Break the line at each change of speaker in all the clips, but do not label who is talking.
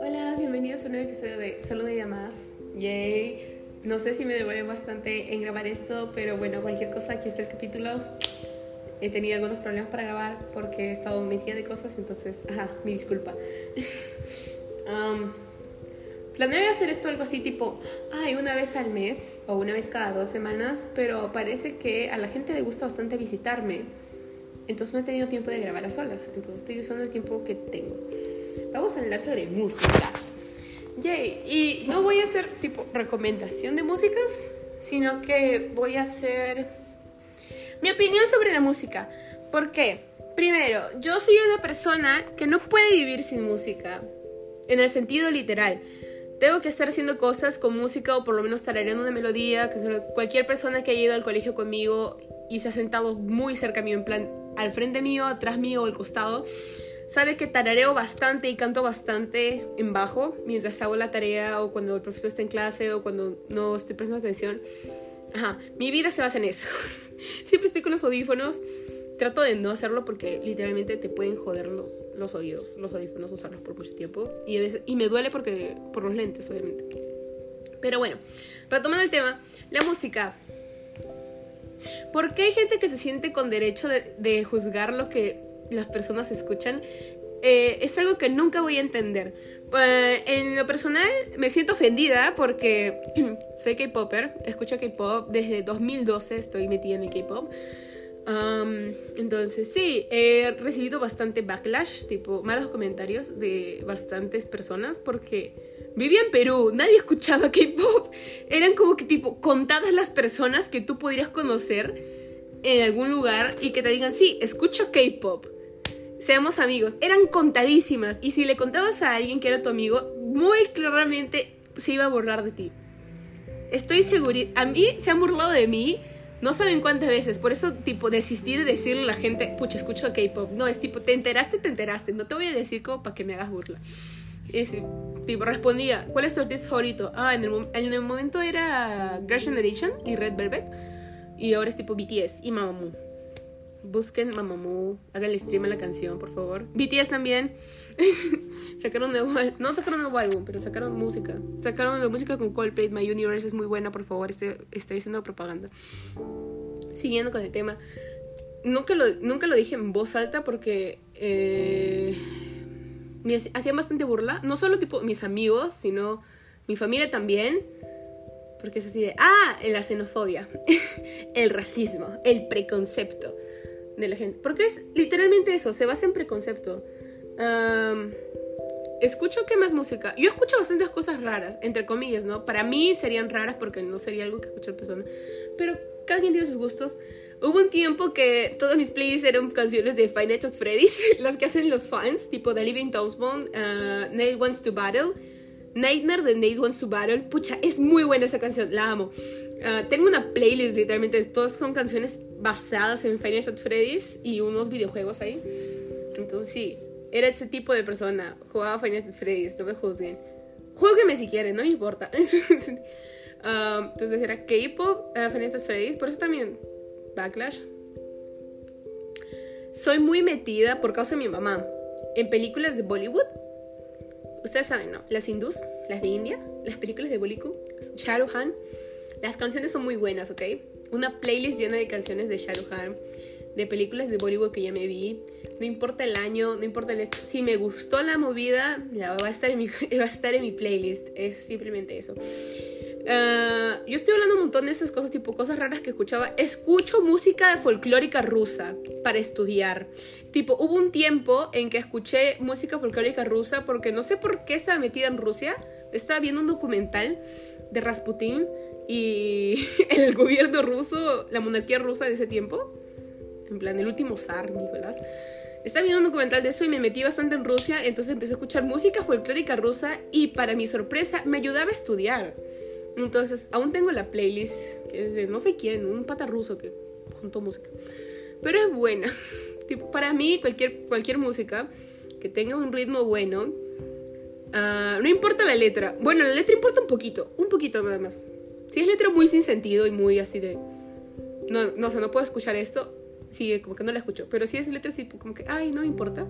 Hola, bienvenidos a un nuevo episodio de Solo de llamadas. Yay. No sé si me demoré bastante en grabar esto, pero bueno, cualquier cosa, aquí está el capítulo. He tenido algunos problemas para grabar porque he estado metida de cosas, entonces, ajá, mi disculpa. um, planeé hacer esto algo así tipo, ay, una vez al mes o una vez cada dos semanas, pero parece que a la gente le gusta bastante visitarme. Entonces no he tenido tiempo de grabar a solas, entonces estoy usando el tiempo que tengo. Vamos a hablar sobre música. Yay, y no voy a hacer tipo recomendación de músicas, sino que voy a hacer mi opinión sobre la música. ¿Por qué? Primero, yo soy una persona que no puede vivir sin música, en el sentido literal. Tengo que estar haciendo cosas con música o por lo menos tarareando una melodía. Cualquier persona que haya ido al colegio conmigo y se ha sentado muy cerca mío, en plan al frente mío, atrás mío al costado, sabe que tarareo bastante y canto bastante en bajo mientras hago la tarea o cuando el profesor está en clase o cuando no estoy prestando atención. Ajá, mi vida se basa en eso. Siempre estoy con los audífonos. Trato de no hacerlo porque literalmente te pueden joder los, los oídos, los audífonos, usarlos por mucho tiempo. Y, y me duele porque por los lentes, obviamente. Pero bueno, retomando el tema, la música. ¿Por qué hay gente que se siente con derecho de, juzgar lo que las personas escuchan? Eh, es algo que nunca voy a entender. Eh, en lo personal me siento ofendida porque soy K-Popper, escucho K-Pop, desde 2012 estoy metida en el K-Pop. Um, entonces sí, he recibido bastante backlash, tipo malos comentarios de bastantes personas porque vivía en Perú, nadie escuchaba K-Pop. Eran como que tipo contadas las personas que tú podrías conocer en algún lugar y que te digan, sí, escucho K-Pop seamos amigos. Eran contadísimas. Y si le contabas a alguien que era tu amigo, muy claramente se iba a burlar de ti. Estoy segura. A mí se han burlado de mí. No saben cuántas veces. Por eso, tipo, desistí de decirle a la gente, pucha, escucho K-pop. No, es tipo, te enteraste, te enteraste. No te voy a decir como para que me hagas burla. Es, respondía, ¿cuál es tu artista favorito? Ah, en el, en el momento era Girl Generation y Red Velvet. Y ahora es tipo BTS y Mamamoo. Busquen Mamamoo, hagan el stream a la canción, por favor. BTS también. sacaron nuevo, no sacaron nuevo álbum, pero sacaron música. Sacaron la música con Coldplay, My Universe es muy buena, por favor, estoy, estoy haciendo propaganda. Siguiendo con el tema. Nunca lo, nunca lo dije en voz alta porque eh, me hacían bastante burla. No solo tipo mis amigos, sino mi familia también. Porque es así de, ah, la xenofobia, el racismo, el preconcepto de la gente. Porque es literalmente eso, se basa en preconcepto. escucho que más música. Yo escucho bastantes cosas raras, entre comillas, ¿no? Para mí serían raras porque no sería algo que escuchar persona. Pero cada quien tiene sus gustos. Hubo un tiempo que todas mis playlists eran canciones de Five Nights at Freddy's, las que hacen los fans, tipo The Living Toastbone, uh, Nate Wants to Battle, Nightmare de Nate Wants to Battle. Pucha, es muy buena esa canción, la amo. Ah, tengo una playlist, literalmente, todas son canciones basadas en Final Fantasy Freddy's y unos videojuegos ahí. Entonces, sí, era ese tipo de persona. Jugaba Final Fantasy Freddy's, no me juzguen. Júzguenme si quieren, no me importa. Ah, entonces, era K-pop, uh, Final Fantasy Freddy's, por eso también Backlash. Soy muy metida por causa de mi mamá en películas de Bollywood. Ustedes saben, ¿no? Las hindús, las de India, las películas de Bollywood, Shah Rukh Khan. Las canciones son muy buenas, ¿ok? Una playlist llena de canciones de Shah Rukh Khan, de películas de Bollywood que ya me vi. No importa el año, no importa el... Si me gustó la movida, ya va a estar en mi, va a estar en mi playlist. Es simplemente eso. Ah, yo estoy hablando un montón de esas cosas, tipo cosas raras que escuchaba. Escucho música folclórica rusa para estudiar. Tipo, hubo un tiempo en que escuché música folclórica rusa porque no sé por qué estaba metida en Rusia. Estaba viendo un documental de Rasputin y el gobierno ruso, la monarquía rusa de ese tiempo, en plan el último zar, Nicolás, estaba viendo un documental de eso y me metí bastante en Rusia, entonces empecé a escuchar música folclórica rusa y para mi sorpresa me ayudaba a estudiar. Entonces, aún tengo la playlist, que es de no sé quién, un pata ruso que juntó música. Pero es buena. tipo, para mí, cualquier, cualquier música que tenga un ritmo bueno, ah, no importa la letra. Bueno, la letra importa un poquito, un poquito nada más. Si es letra muy sin sentido y muy así de... No, no, o sea, no puedo escuchar esto. sí, como que no la escucho. Pero si es letra así, como que, ay, no importa.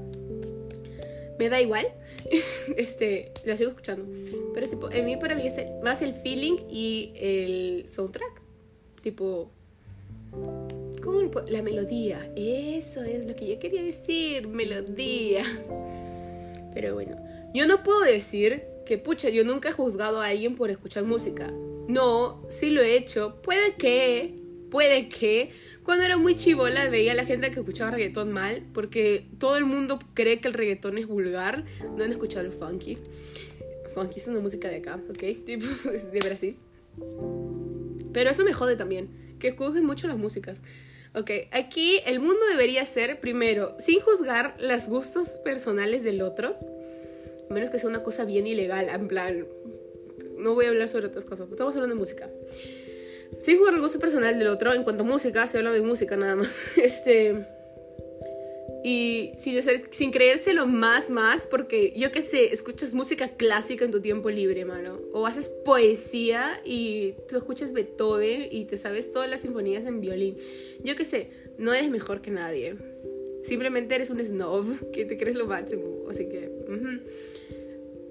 Me da igual. este, la sigo escuchando. Pero tipo, en mí para mí es más el feeling y el soundtrack. Tipo, ¿cómo la melodía? Eso es lo que yo quería decir, melodía. Pero bueno, yo no puedo decir que, pucha, yo nunca he juzgado a alguien por escuchar música. No, sí lo he hecho. Puede que, puede que. Cuando era muy chivola veía a la gente que escuchaba reggaetón mal, porque todo el mundo cree que el reggaetón es vulgar. No han escuchado el funky. Funky es una música de acá, ¿ok? Tipo, de Brasil. Pero eso me jode también, que escogen mucho las músicas. Ok, aquí el mundo debería ser, primero, sin juzgar los gustos personales del otro, a menos que sea una cosa bien ilegal, en plan, no voy a hablar sobre otras cosas, estamos hablando de música. Sin juzgar el gusto personal del otro, en cuanto a música, se habla de música nada más. Este, y sin, ser, sin creérselo más, más, porque yo qué sé, escuchas música clásica en tu tiempo libre, mano. O haces poesía y tú escuchas Beethoven y te sabes todas las sinfonías en violín. Yo qué sé, no eres mejor que nadie. Simplemente eres un snob que te crees lo máximo. Así que...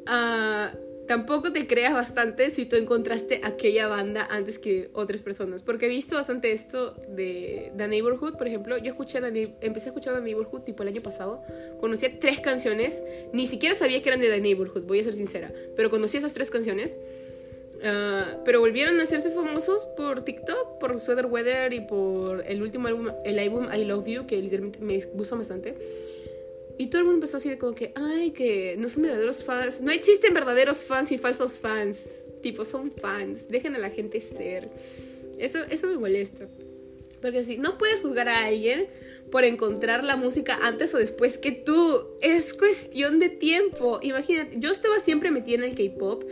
Uh tampoco te creas bastante si tú encontraste aquella banda antes que otras personas. Porque he visto bastante esto de The Neighborhood, por ejemplo. Yo escuché empecé a escuchar The Neighborhood tipo el año pasado. Conocía tres canciones. Ni siquiera sabía que eran de The Neighborhood, voy a ser sincera. Pero conocí esas tres canciones. Ah, pero volvieron a hacerse famosos por TikTok, por Sweater Weather y por el último álbum, el álbum I Love You, que literalmente me gusta bastante. Y todo el mundo empezó así de como que, ay, que no son verdaderos fans. No existen verdaderos fans y falsos fans. Tipo, son fans. Dejen a la gente ser. Eso, eso me molesta. Porque así, no puedes juzgar a alguien por encontrar la música antes o después que tú. Es cuestión de tiempo. Imagínate, yo estaba siempre metida en el K-pop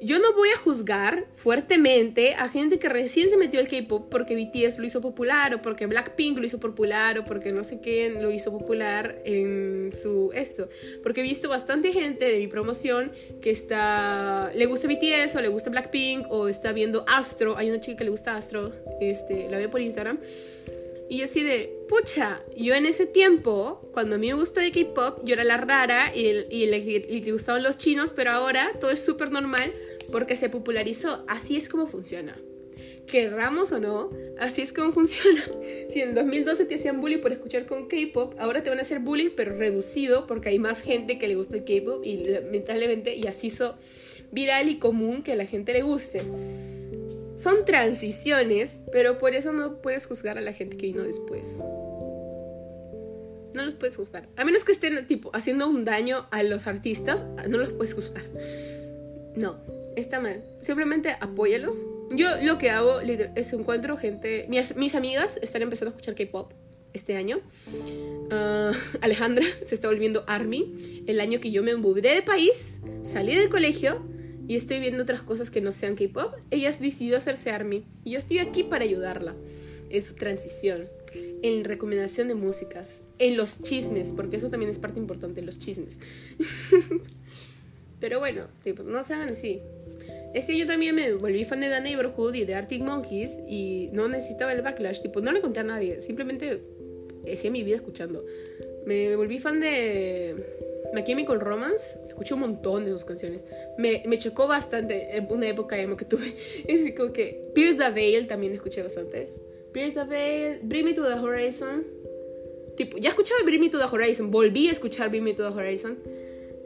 yo no voy a juzgar fuertemente a gente que recién se metió al K-pop porque BTS lo hizo popular o porque Blackpink lo hizo popular o porque no sé quién lo hizo popular en su esto. Porque he visto bastante gente de mi promoción que está le gusta BTS o le gusta Blackpink o está viendo Astro. Hay una chica que le gusta Astro, este, la veo por Instagram. Y yo así de, pucha, yo en ese tiempo, cuando a mí me gustaba el K-pop, yo era la rara y, y le, le, gustaban los chinos, pero ahora todo es súper normal porque se popularizó. Así es como funciona. Querramos o no, así es como funciona. Si en el 2012 te hacían bullying por escuchar con K-pop, ahora te van a hacer bullying, pero reducido, porque hay más gente que le gusta el K-pop y lamentablemente y así hizo viral y común que a la gente le guste. Son transiciones, pero por eso no puedes juzgar a la gente que vino después. No los puedes juzgar. A menos que estén tipo haciendo un daño a los artistas, no los puedes juzgar. No, está mal. Simplemente apóyalos. Yo lo que hago es encuentro gente. Mis, amigas están empezando a escuchar K-pop este año. Ah, Alejandra se está volviendo Army. El año que yo me mudé de país, salí del colegio y estoy viendo otras cosas que no sean K-pop, ella decidió hacerse Army. Y yo estoy aquí para ayudarla en su transición, en recomendación de músicas, en los chismes, porque eso también es parte importante, los chismes. Pero bueno, tipo, no sean así. Ese yo también me volví fan de The Neighborhood y de Arctic Monkeys y no necesitaba el backlash, tipo, no le conté a nadie, simplemente hacía mi vida escuchando. Me volví fan de My Chemical Romance, escuché un montón de sus canciones. Me, me chocó bastante en una época emo que tuve. Es como que Pierce the Veil también escuché bastante. Pierce the Veil, Bring Me to the Horizon. Tipo, ya escuchaba Bring Me to the Horizon, volví a escuchar Bring Me to the Horizon.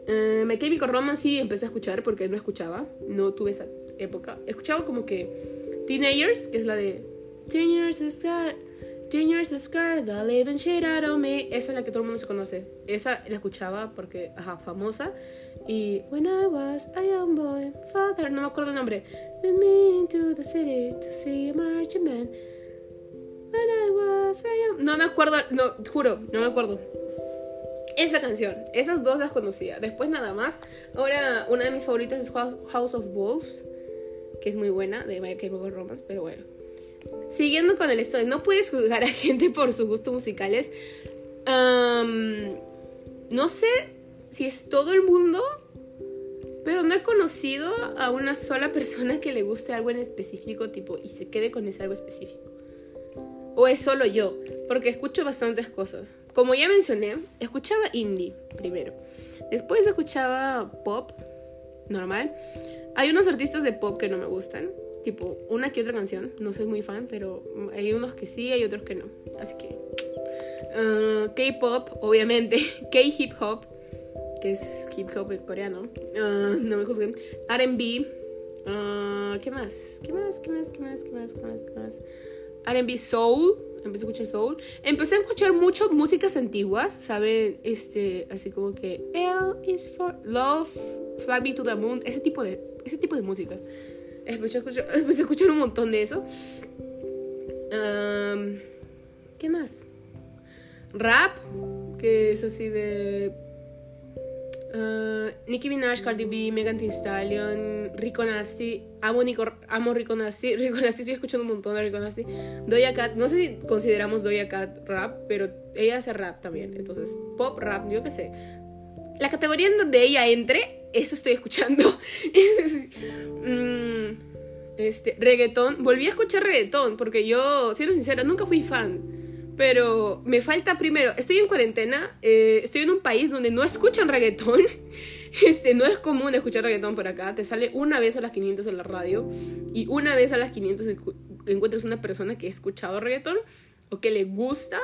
Uh, My Chemical Romance sí empecé a escuchar porque no escuchaba, no tuve esa época. Escuchaba como que Teenagers, que es la de Teenagers Scar, Teenagers Scar, the living shit out of me. Esa es la que todo el mundo se conoce. Esa la escuchaba porque, ajá, famosa. Y When I was a young boy, father, no me acuerdo el nombre. Send me into the city to see a marching man. When I was a young... No me acuerdo, no, juro, no me acuerdo esa canción, esas dos las conocía. Después nada más. Ahora una de mis favoritas es House of Wolves, que es muy buena, de My Chemical Romance, pero bueno. Siguiendo con el estudio, no puedes juzgar a gente por sus gustos musicales. no sé si es todo el mundo, pero no he conocido a una sola persona que le guste algo en específico, tipo, y se quede con ese algo específico. ¿O es solo yo? Porque escucho bastantes cosas. Como ya mencioné, escuchaba indie primero. Después escuchaba pop, normal. Hay unos artistas de pop que no me gustan. Tipo, una que otra canción. No soy muy fan, pero hay unos que sí, hay otros que no. Así que... Uh, K-pop, obviamente. K-hip hop, que es hip hop en coreano. Uh, no me juzguen. RB. Uh, ¿Qué más? ¿Qué más? ¿Qué más? ¿Qué más? ¿Qué más? ¿Qué más? ¿Qué más? RB Soul. Empecé a escuchar soul. Empecé a escuchar mucho músicas antiguas, ¿saben? Este, así como que L is for love, fly me to the moon, ese tipo de, ese tipo de música. Empecé a escuchar, empecé a escuchar un montón de eso. ¿Qué más? Rap, que es así de Uh, Nicki Minaj, Cardi B, Megan Thee Stallion, Rico Nasty. Amo, Nico, amo Rico Nasty. Rico Nasty, estoy escuchando un montón de Rico Nasty. Doja Cat, no sé si consideramos Doja Cat rap, pero ella hace rap también. Entonces, pop, rap, yo qué sé. La categoría en donde ella entre, eso estoy escuchando. mm, este, reggaetón. Volví a escuchar reggaetón, porque yo, siendo sincera, nunca fui fan. Pero me falta primero, estoy en cuarentena, eh, estoy en un país donde no escuchan reggaetón. Este, no es común escuchar reggaetón por acá. Te sale una vez a las 500 en la radio y una vez a las 500 encuentras una persona que ha escuchado reggaetón o que le gusta.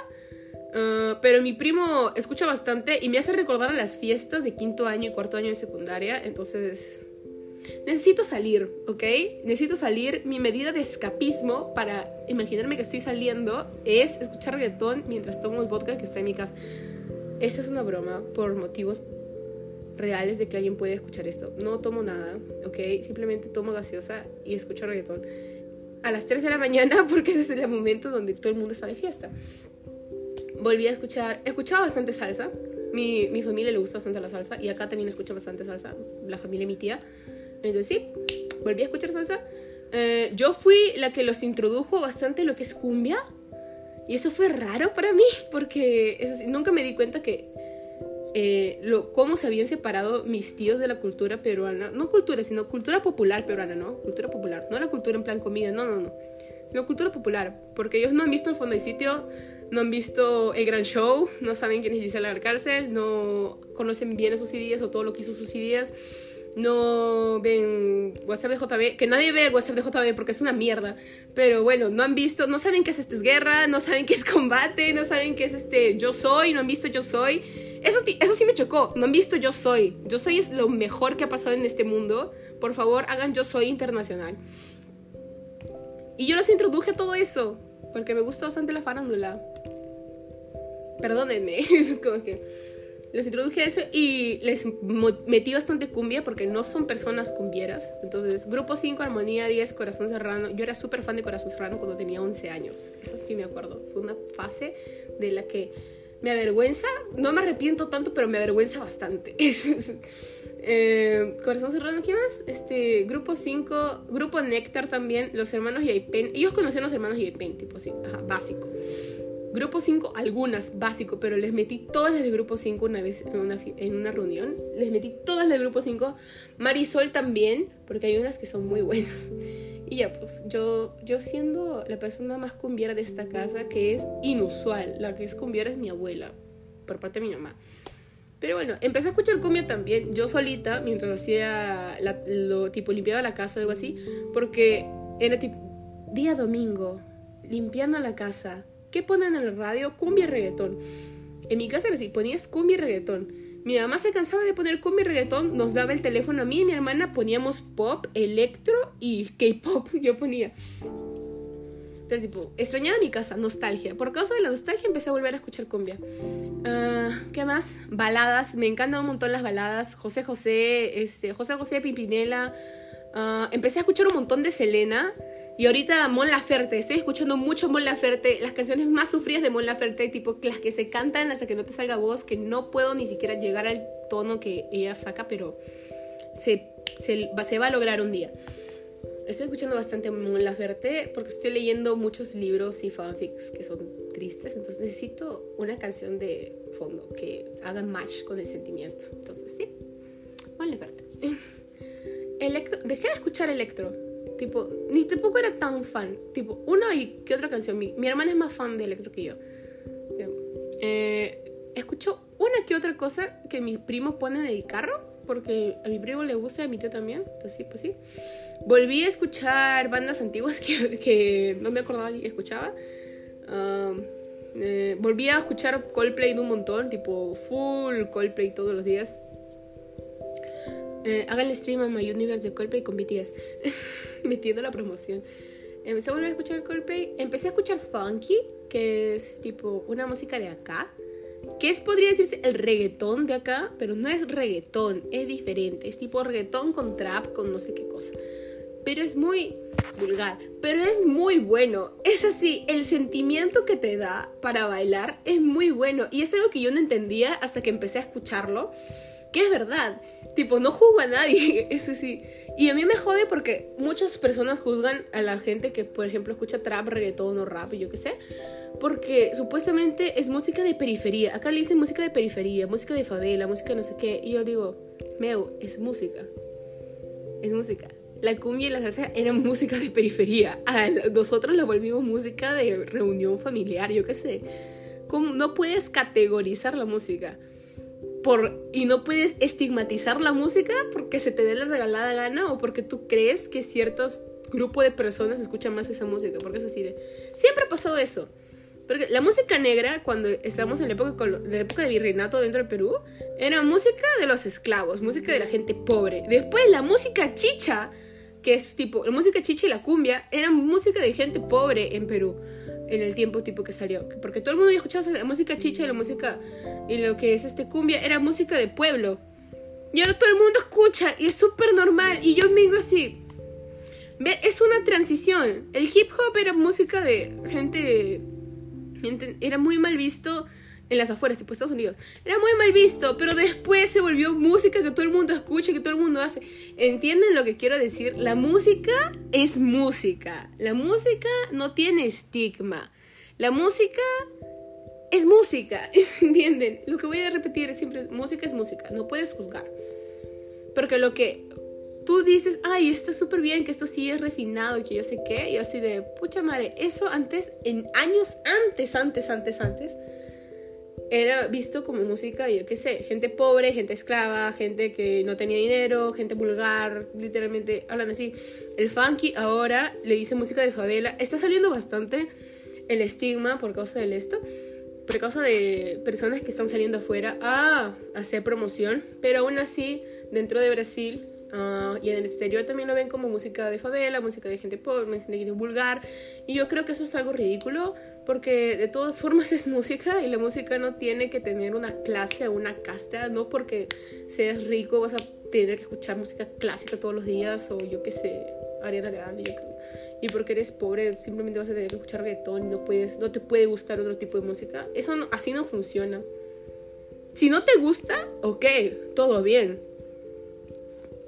Ah, pero mi primo escucha bastante y me hace recordar a las fiestas de quinto año y cuarto año de secundaria. Entonces necesito salir, ¿ok? Necesito salir. Mi medida de escapismo para imaginarme que estoy saliendo es escuchar reggaetón mientras tomo el vodka que está en mi casa. Esa es una broma por motivos reales de que alguien puede escuchar esto. No tomo nada, ¿ok? Simplemente tomo gaseosa y escucho reggaetón a las 3 de la mañana porque ese es el momento donde todo el mundo está de fiesta. Volví a escuchar, escuchaba bastante salsa. Mi, mi familia le gusta bastante la salsa y acá también escucho bastante salsa, la familia de mi tía. Entonces sí, volví a escuchar salsa. Eh, yo fui la que los introdujo bastante lo que es cumbia. Y eso fue raro para mí, porque nunca me di cuenta que eh, lo, cómo se habían separado mis tíos de la cultura peruana. No cultura, sino cultura popular peruana, ¿no? Cultura popular. No la cultura en plan comida, no, no, no. No, cultura popular. Porque ellos no han visto el fondo y sitio, no han visto el gran show, no saben quién es Gisela Cárcel, no conocen bien esos ideas o todo lo que hizo sus ideas no ven WhatsApp de JB, que nadie ve WhatsApp de JB porque es una mierda, pero bueno, no han visto, no saben qué es esto es guerra, no saben qué es combate, no saben qué es este yo soy, no han visto yo soy. Eso, eso sí me chocó, no han visto yo soy. Yo soy es lo mejor que ha pasado en este mundo. Por favor, hagan yo soy internacional. Y yo los introduje a todo eso, porque me gusta bastante la farándula. Perdónenme, es como que les introduje eso y les metí bastante cumbia porque no son personas cumbieras. Entonces, grupo 5, Armonía 10, Corazón Serrano. Yo era súper fan de Corazón Serrano cuando tenía 11 años. Eso sí me acuerdo. Fue una fase de la que me avergüenza. No me arrepiento tanto, pero me avergüenza bastante. eh, Corazón Serrano, ¿qué más? Este, grupo 5, grupo Néctar también, los hermanos Yaipen. Ellos conocían a los hermanos Yaipen, tipo así, básico. Grupo 5, algunas, básico, pero les metí todas las de Grupo 5 una vez en una, reunión. Les metí todas las de Grupo 5. Marisol también, porque hay unas que son muy buenas. Y ya, pues yo, yo siendo la persona más cumbiera de esta casa, que es inusual, la que es cumbiera es mi abuela, por parte de mi mamá. Pero bueno, empecé a escuchar cumbia también, yo solita, mientras hacía lo tipo limpiaba la casa o algo así, porque era tipo día domingo, limpiando la casa, ¿Qué ponen en el radio? Cumbia y reggaetón. En mi casa era así, ponías cumbia y reggaetón. Mi mamá se cansaba de poner cumbia y reggaetón, nos daba el teléfono a mí y mi hermana poníamos pop, electro y K-pop. Yo ponía. Pero tipo, extrañaba mi casa, nostalgia. Por causa de la nostalgia empecé a volver a escuchar cumbia. Ah, ¿Qué más? Baladas, me encantan un montón las baladas. José José, este, José José Pimpinela. Ah, empecé a escuchar un montón de Selena. Y ahorita Mon Laferte, estoy escuchando mucho Mon Laferte, las canciones más sufridas de Mon Laferte, tipo las que se cantan hasta que no te salga voz, que no puedo ni siquiera llegar al tono que ella saca, pero se, se, se va a lograr un día. Estoy escuchando bastante Mon Laferte porque estoy leyendo muchos libros y fanfics que son tristes, entonces necesito una canción de fondo que haga match con el sentimiento. Entonces, sí, Mon Laferte. Electro, dejé de escuchar electro Tipo, ni tampoco era tan fan. Tipo, una y qué otra canción. Mi, mi hermana es más fan de electro que yo. Eh, escucho una que otra cosa que mis primos ponen de carro. Porque a mi primo le gusta, a mi tío también. Entonces, sí, pues sí. Volví a escuchar bandas antiguas que, que no me acordaba ni que escuchaba. Eh, volví a escuchar Coldplay de un montón, tipo full Coldplay todos los días. Eh, hagan el stream a My Universe de Coldplay con BTS, metiendo la promoción. Empecé a volver a escuchar Coldplay. Empecé a escuchar Funky, que es tipo una música de acá. Que es, podría decirse, el reggaetón de acá, pero no es reggaetón, es diferente. Es tipo reggaetón con trap, con no sé qué cosa. Pero es muy vulgar, pero es muy bueno. Es así, el sentimiento que te da para bailar es muy bueno. Y es algo que yo no entendía hasta que empecé a escucharlo, que es verdad. Tipo, no juzgo a nadie, eso sí. Y a mí me jode porque muchas personas juzgan a la gente que, por ejemplo, escucha trap, reggaetón o rap, yo qué sé. Porque supuestamente es música de periferia. Acá le dicen música de periferia, música de favela, música no sé qué. Y yo digo, meu, es música. Es música la cumbia y la salsa eran música de periferia. nosotros la volvimos música de reunión familiar, yo qué sé. no puedes categorizar la música. Por, y no puedes estigmatizar la música porque se te dé la regalada gana o porque tú crees que ciertos grupos de personas escuchan más esa música. Porque es así de... Siempre ha pasado eso. Porque la música negra, cuando estábamos en la época, la época de virreinato dentro de Perú, era música de los esclavos, música de la gente pobre. Después la música chicha que es tipo, la música chicha y la cumbia eran música de gente pobre en Perú en el tiempo tipo que salió, porque todo el mundo escuchaba la música chicha y la música y lo que es este cumbia era música de pueblo. Y ahora todo el mundo escucha y es súper normal y yo me digo así, es una transición. El hip hop era música de gente, gente era muy mal visto en las afueras, tipo Estados Unidos. Era muy mal visto, pero después se volvió música que todo el mundo escucha, que todo el mundo hace. ¿Entienden lo que quiero decir? La música es música. La música no tiene estigma. La música es música. ¿Entienden? Lo que voy a repetir siempre es música es música. No puedes juzgar. Porque lo que tú dices, ay, está súper bien, que esto sí es refinado que yo sé qué, y así de, pucha madre, eso antes, en años antes, antes, antes, antes era visto como música, yo qué sé, gente pobre, gente esclava, gente que no tenía dinero, gente vulgar, literalmente hablan así. El funky ahora le dice música de favela. Está saliendo bastante el estigma por causa de esto, por causa de personas que están saliendo afuera a hacer promoción, pero aún así, dentro de Brasil uh, y en el exterior también lo ven como música de favela, música de gente pobre, gente vulgar, y yo creo que eso es algo ridículo porque de todas formas es música y la música no tiene que tener una clase o una casta, no porque seas rico vas a tener que escuchar música clásica todos los días o yo qué sé, Ariana Grande, yo, y porque eres pobre simplemente vas a tener que escuchar reggaetón y no, puedes, no te puede gustar otro tipo de música. Eso así no funciona. Si no te gusta, ok, todo bien.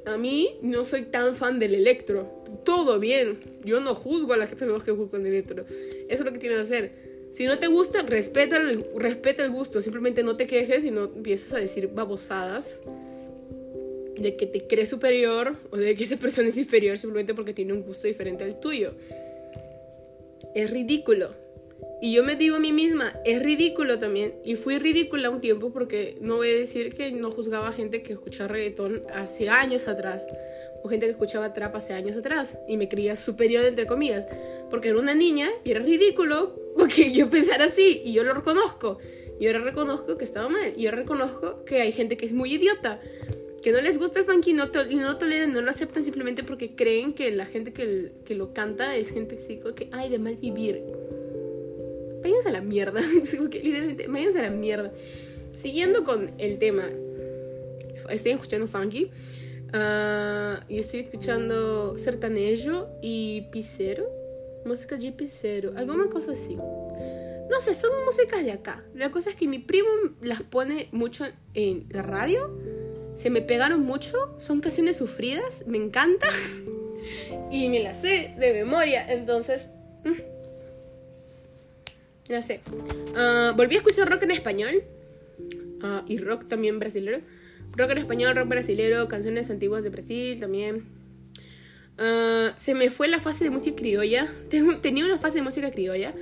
A mí no soy tan fan del electro. Todo bien. Yo no juzgo a las personas que juzgan el electro. Eso es lo que tienes que hacer. Si no te gusta, respeta el, gusto. Simplemente no te quejes y no empiezas a decir babosadas de que te crees superior o de que esa persona es inferior simplemente porque tiene un gusto diferente al tuyo. Es ridículo. Y yo me digo a mí misma, es ridículo también. Y fui ridícula un tiempo porque no voy a decir que no juzgaba a gente que escuchaba reggaetón hace años atrás. O gente que escuchaba trap hace años atrás. Y me creía superior, entre comillas. Porque era una niña y era ridículo porque yo pensara así. Y yo lo reconozco. Y ahora reconozco que estaba mal. Y yo reconozco que hay gente que es muy idiota. Que no les gusta el funky no, y no lo toleran, no lo aceptan simplemente porque creen que la gente que, que lo canta es gente que hay de mal vivir váyanse a la mierda. literalmente, váyanse a la mierda. Siguiendo con el tema, estoy escuchando funky. Uh, y estoy escuchando sertanejo y pisero. Música de pisero, alguna cosa así. No sé, son músicas de acá. La cosa es que mi primo las pone mucho en la radio. Se me pegaron mucho. Son canciones sufridas. Me encanta. y me las sé de memoria. Entonces, mm, ya sé. Ah, volví a escuchar rock en español. Ah, y rock también brasilero. Rock en español, rock brasilero, canciones antiguas de Brasil también. Ah, se me fue la fase de música criolla. Tenía una fase de música criolla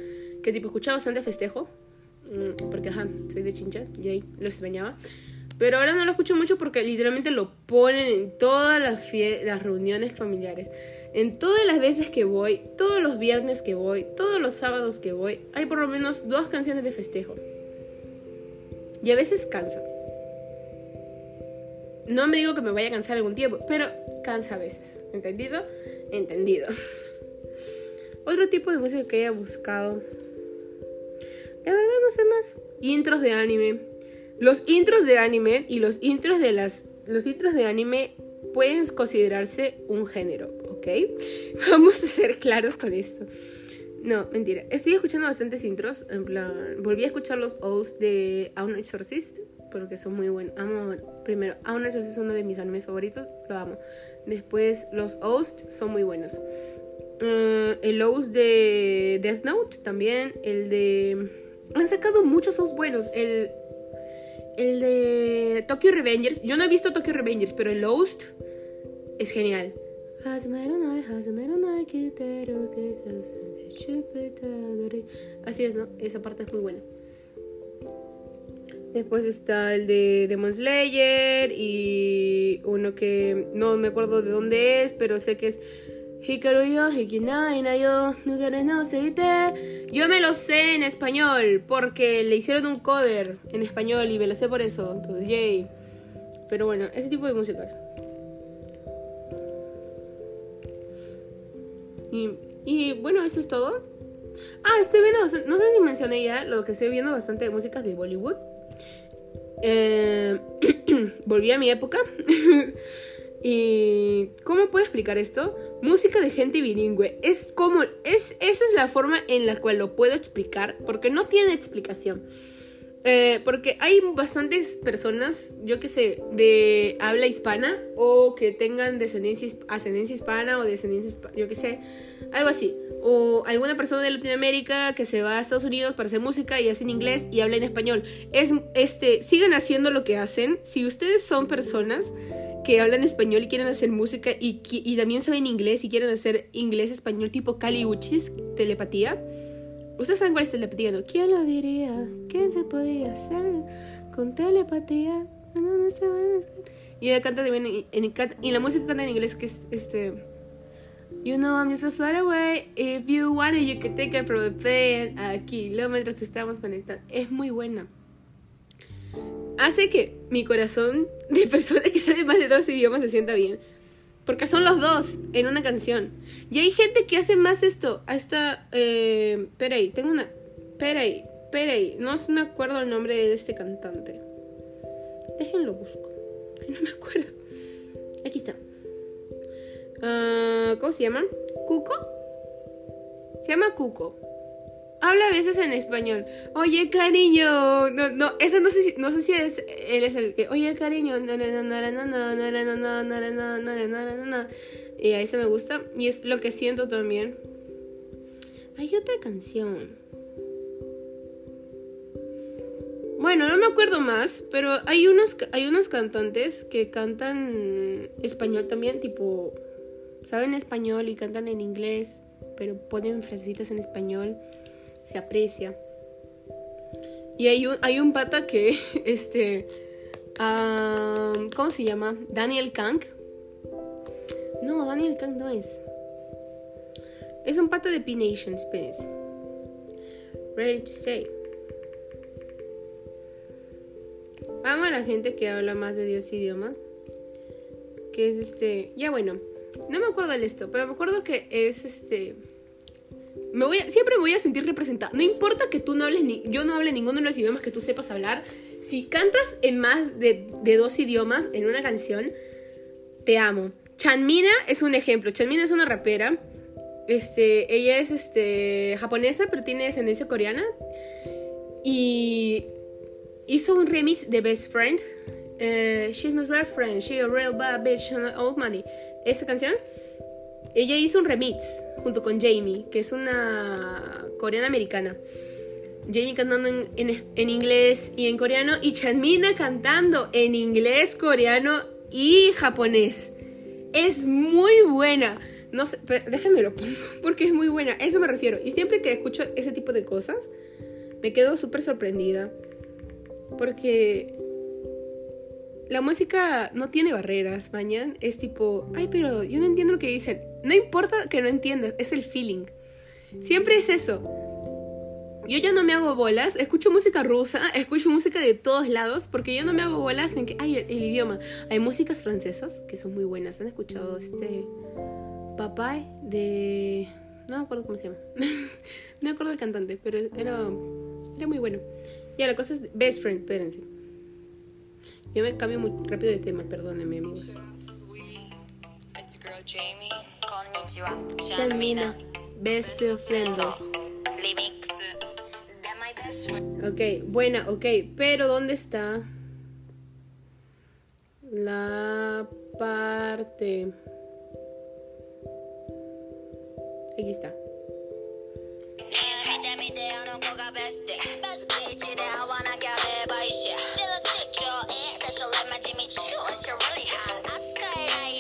que tipo escuchaba bastante festejo. Mm, porque ajá, soy de chincha, y lo extrañaba. Pero ahora no lo escucho mucho porque literalmente lo ponen en todas las, las reuniones familiares. En todas las veces que voy, todos los viernes que voy, todos los sábados que voy, hay por lo menos dos canciones de festejo. Y a veces cansa. No me digo que me vaya a cansar algún tiempo, pero cansa a veces. ¿Entendido? Entendido. Otro tipo de música que haya buscado. La verdad no sé más. Intros de anime. Los intros de anime y los intros de las. Los intros de anime pueden considerarse un género, ¿ok? Vamos a ser claros con esto. No, mentira. Estoy escuchando bastantes intros. En plan, volví a escuchar los O's de Aun Exorcist porque son muy buenos. Amo, primero, Aun Exorcist es uno de mis animes favoritos, lo amo. Después, los O's son muy buenos. Uh, el O's de Death Note también. El de. Han sacado muchos O's buenos. El el de Tokyo Revengers. Yo no he visto Tokyo Revengers, pero el Lost es genial. Así es, ¿no? Esa parte es muy buena. Después está el de Demon Slayer y uno que no me acuerdo de dónde es, pero sé que es yo me lo sé en español porque le hicieron un cover en español y me lo sé por eso. Entonces, yay. Pero bueno, ese tipo de músicas. Y, y bueno, eso es todo. Ah, estoy viendo, no sé si mencioné ya lo que estoy viendo bastante de músicas de Bollywood. Eh, volví a mi época. ¿Y cómo puedo explicar esto? Música de gente bilingüe. Es como. Es, esa es la forma en la cual lo puedo explicar. Porque no tiene explicación. Eh, porque hay bastantes personas, yo que sé, de habla hispana. O que tengan descendencia, ascendencia hispana. O descendencia. Yo que sé. Algo así. O alguna persona de Latinoamérica que se va a Estados Unidos para hacer música y hace en inglés y habla en español. Es, este, sigan haciendo lo que hacen. Si ustedes son personas que hablan español y quieren hacer música y, y también saben inglés y quieren hacer inglés-español tipo caliuchis, telepatía. Ustedes saben cuál es telepatía, ¿no? ¿Quién lo diría? ¿Quién se podía hacer con telepatía? Y ella canta también en, y la música canta en inglés que es este You know I'm just a flat away If you want it you can take it from the plane luego mientras estamos conectados Es muy buena hace que mi corazón de persona que sabe más de dos idiomas se sienta bien. Porque son los dos en una canción. Y hay gente que hace más esto. Esta. Eh, ahí, tengo una. Peraí, ahí. No me acuerdo el nombre de este cantante. Déjenlo busco. No me acuerdo. Aquí está. Ah, ¿Cómo se llama? ¿Cuco? Se llama Cuco habla a veces en español. Oye, cariño. No, no, eso no sé si, no sé si es, él es el que, oye, cariño. Y a eso me gusta. Y es lo que siento también. Hay otra canción. Bueno, no me acuerdo más, pero hay unos, hay unos cantantes que cantan español también, tipo, saben español y cantan en inglés, pero ponen frasecitas en español se aprecia. Y hay un, hay un pata que, este, ¿cómo se llama? Daniel Kang. No, Daniel Kang no es. Es un pata de P-Nation, Space. Ready to stay. Amo a la gente que habla más de Dios idioma. Que es este. Ya bueno. No me acuerdo de esto, pero me acuerdo que es este siempre me voy a sentir representada. No importa que tú no hables ni, yo no hable ninguno de los idiomas que tú sepas hablar. Si cantas en más de, dos idiomas en una canción, te amo. Chanmina es un ejemplo. Chanmina es una rapera. Este, ella es este, japonesa, pero tiene descendencia coreana. Y hizo un remix de Best Friend. Eh, she's my real friend, she's a real bad bitch, old money. Esa canción, ella hizo un remix junto con Jamie, que es una coreana americana. Jamie cantando en, inglés y en coreano y Chanmina cantando en inglés, coreano y japonés. Es muy buena. No sé, déjenme lo pongo porque es muy buena. A eso me refiero. Y siempre que escucho ese tipo de cosas, me quedo súper sorprendida. Porque la música no tiene barreras, mañana es tipo, ay, pero yo no entiendo lo que dicen. No importa que no entiendas, es el feeling. Siempre es eso. Yo ya no me hago bolas, escucho música rusa, escucho música de todos lados, porque yo no me hago bolas en que, ay, el, idioma. Hay músicas francesas que son muy buenas. ¿Han escuchado este Papá de... No me acuerdo cómo se llama. no me acuerdo del cantante, pero era, era muy bueno. Ya, la cosa es Best Friend, espérense. Yo me cambio muy rápido de tema, perdónenme, amigos. Shamina, Best Friend. Ok, buena, ok, pero ¿dónde está la parte? Aquí está.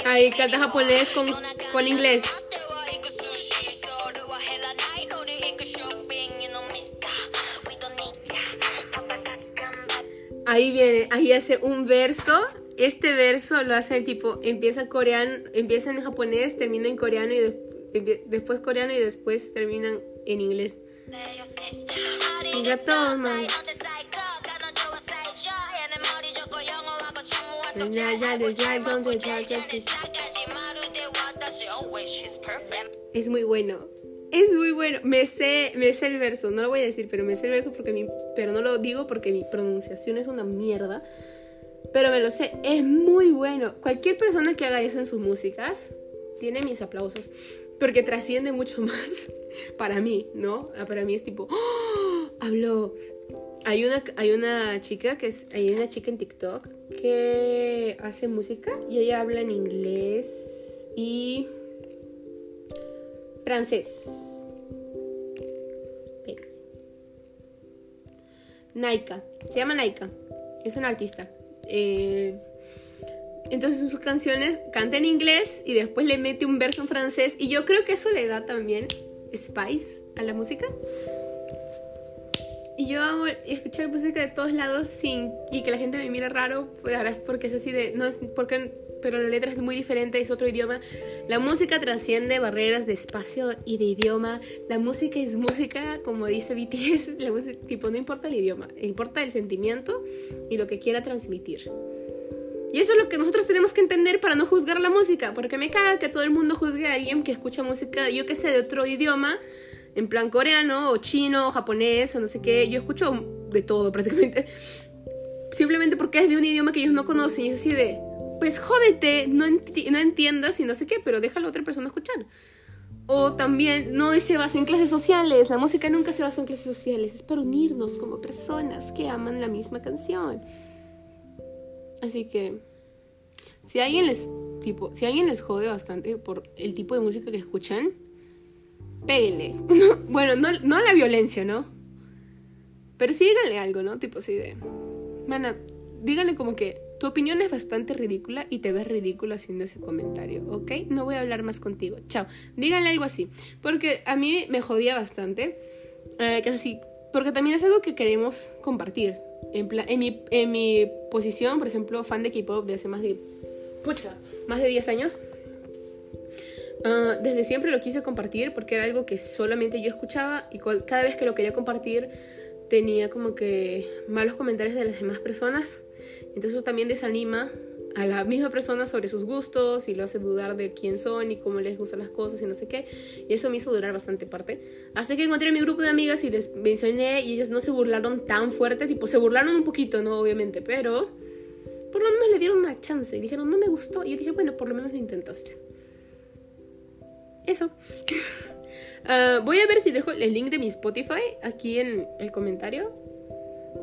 Ahí canta japonés con, con inglés. Ahí viene, ahí hace un verso. Este verso lo hace tipo, empieza coreano, empieza en japonés, termina en coreano y después coreano y después terminan en inglés. Es muy bueno. Es muy bueno. Me sé, me sé el verso. No lo voy a decir, pero me sé el verso porque mi, pero no lo digo porque mi pronunciación es una mierda. Pero me lo sé. Es muy bueno. Cualquier persona que haga eso en sus músicas tiene mis aplausos. Porque trasciende mucho más para mí, ¿no? Ah, para mí es tipo, ¡Oh! habló. Hay una, hay una chica que es, hay una chica en TikTok que hace música y ella habla en inglés y francés. Naika, se llama Naika, es una artista. Eh, entonces en sus canciones canta en inglés y después le mete un verso en francés y yo creo que eso le da también spice a la música. Y yo amo escuchar música de todos lados sin y que la gente me mire raro, pues ahora es porque es así de no es porque pero la letra es muy diferente, es otro idioma. La música trasciende barreras de espacio y de idioma. La música es música, como dice BTS, la música, tipo no importa el idioma, importa el sentimiento y lo que quiera transmitir. Y eso es lo que nosotros tenemos que entender para no juzgar la música, porque me caga que todo el mundo juzgue a alguien que escucha música, yo que sé, de otro idioma, en plan coreano o chino o japonés o no sé qué. Yo escucho de todo prácticamente. Simplemente porque es de un idioma que ellos no conocen y es así de, pues jódete, no, no entiendas y no sé qué, pero déjalo a otra persona escuchar. O también no se basa en clases sociales, la música nunca se basa en clases sociales, es para unirnos como personas que aman la misma canción. Así que si alguien les tipo, si alguien les jode bastante por el tipo de música que escuchan, péguenle. bueno, no, no la violencia, ¿no? Pero sí díganle algo, ¿no? Tipo así de, mana, díganle como que tu opinión es bastante ridícula y te ves ridícula haciendo ese comentario, ¿ok? No voy a hablar más contigo. Chao. Díganle algo así. Porque a mí me jodía bastante. Eh, así. Porque también es algo que queremos compartir. En, en, mi, en mi posición, por ejemplo, fan de K-pop de hace más de. Pucha, más de 10 años. Ah, desde siempre lo quise compartir porque era algo que solamente yo escuchaba y cada vez que lo quería compartir tenía como que malos comentarios de las demás personas. Entonces eso también desanima a la misma persona sobre sus gustos y lo hace dudar de quién son y cómo les gustan las cosas y no sé qué. Y eso me hizo durar bastante parte. Así que encontré a mi grupo de amigas y les mencioné y ellas no se burlaron tan fuerte, tipo se burlaron un poquito, ¿no? Obviamente, pero por lo menos le dieron una chance y dijeron, no me gustó. Y yo dije, bueno, por lo menos lo intentaste. Eso. Ah, voy a ver si dejo el link de mi Spotify aquí en el comentario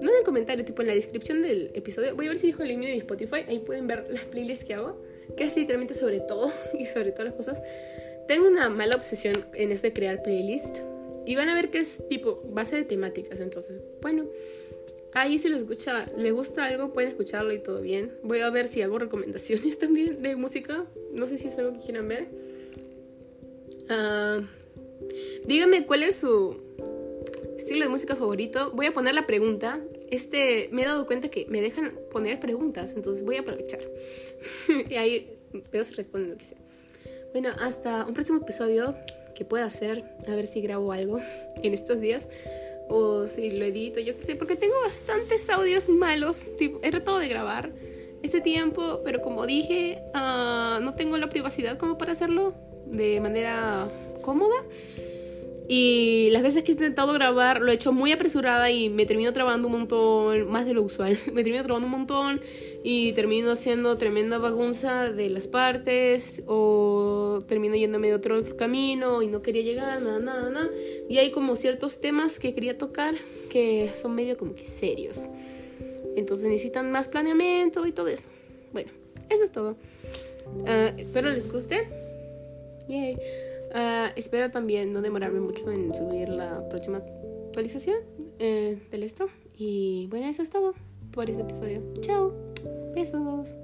no en el comentario, tipo en la descripción del episodio, voy a ver si dijo el link de mi Spotify, ahí pueden ver las playlists que hago, que es literalmente sobre todo y sobre todas las cosas. Tengo una mala obsesión en esto de crear playlist y van a ver que es tipo base de temáticas, entonces, bueno, ahí si les escucha, les gusta algo, pueden escucharlo y todo bien. Voy a ver si hago recomendaciones también de música, no sé si es algo que quieran ver. Ah, dígame cuál es su estilo de música favorito. Voy a poner la pregunta. Este, me he dado cuenta que me dejan poner preguntas, entonces voy a aprovechar. y ahí veo si responden lo que sea. Bueno, hasta un próximo episodio que pueda hacer. A ver si grabo algo en estos días. O si lo edito, yo qué sé. Porque tengo bastantes audios malos. Tipo, he tratado de grabar este tiempo, pero como dije, uh, no tengo la privacidad como para hacerlo de manera cómoda. Y las veces que he intentado grabar lo he hecho muy apresurada y me termino trabando un montón, más de lo usual. me termino trabando un montón y termino haciendo tremenda bagunza de las partes o termino yéndome de otro camino y no quería llegar, nada, nada, nada. Y hay como ciertos temas que quería tocar que son medio como que serios. Entonces necesitan más planeamiento y todo eso. Bueno, eso es todo. Uh, espero les guste. Yay. Uh, espero también no demorarme mucho en subir la próxima actualización eh, del esto. Y bueno, eso es todo por este episodio. Chao. Besos.